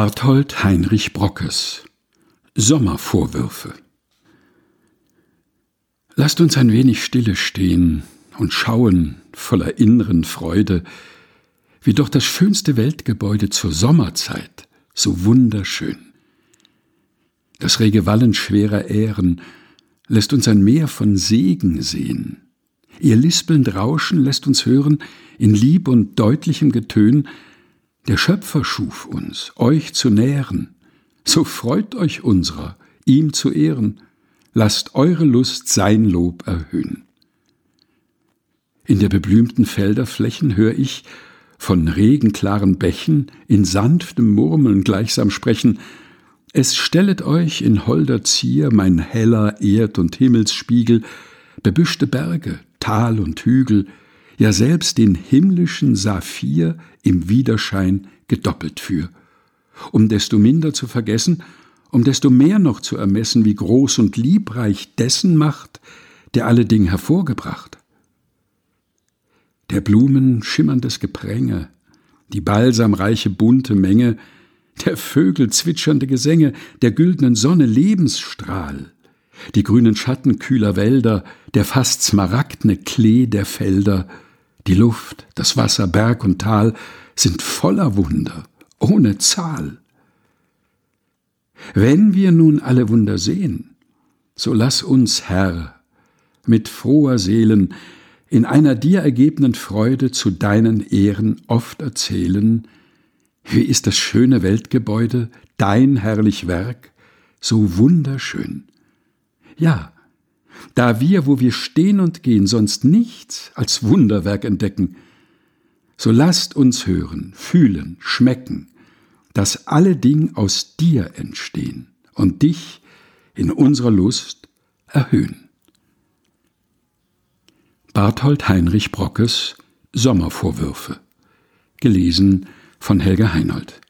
Barthold Heinrich Brockes Sommervorwürfe Lasst uns ein wenig stille stehen und schauen voller inneren Freude, wie doch das schönste Weltgebäude zur Sommerzeit so wunderschön. Das rege Wallen schwerer Ähren lässt uns ein Meer von Segen sehen. Ihr lispelnd Rauschen lässt uns hören, in Lieb und deutlichem Getön, der Schöpfer schuf uns, euch zu nähren. So freut euch unserer, ihm zu ehren. Lasst eure Lust sein Lob erhöhen. In der beblümten Felderflächen hör ich von regenklaren Bächen in sanftem Murmeln gleichsam sprechen. Es stellet euch in holder Zier mein heller Erd- und Himmelsspiegel, bebüschte Berge, Tal und Hügel, ja selbst den himmlischen Saphir im Widerschein gedoppelt für, um desto minder zu vergessen, um desto mehr noch zu ermessen, wie groß und liebreich dessen Macht, der alle Ding hervorgebracht. Der Blumen schimmerndes Gepränge, die balsamreiche bunte Menge, der Vögel zwitschernde Gesänge, der güldenen Sonne Lebensstrahl, die grünen Schatten kühler Wälder, der fast smaragdne Klee der Felder, die Luft, das Wasser, Berg und Tal sind voller Wunder, ohne Zahl. Wenn wir nun alle Wunder sehen, so lass uns, Herr, mit froher Seelen in einer dir ergebenen Freude zu deinen Ehren oft erzählen, wie ist das schöne Weltgebäude, dein herrlich Werk, so wunderschön. Ja, da wir, wo wir stehen und gehen, sonst nichts als Wunderwerk entdecken, so lasst uns hören, fühlen, schmecken, dass alle Dinge aus dir entstehen und dich in unserer Lust erhöhen. Barthold Heinrich Brockes Sommervorwürfe gelesen von Helga Heinold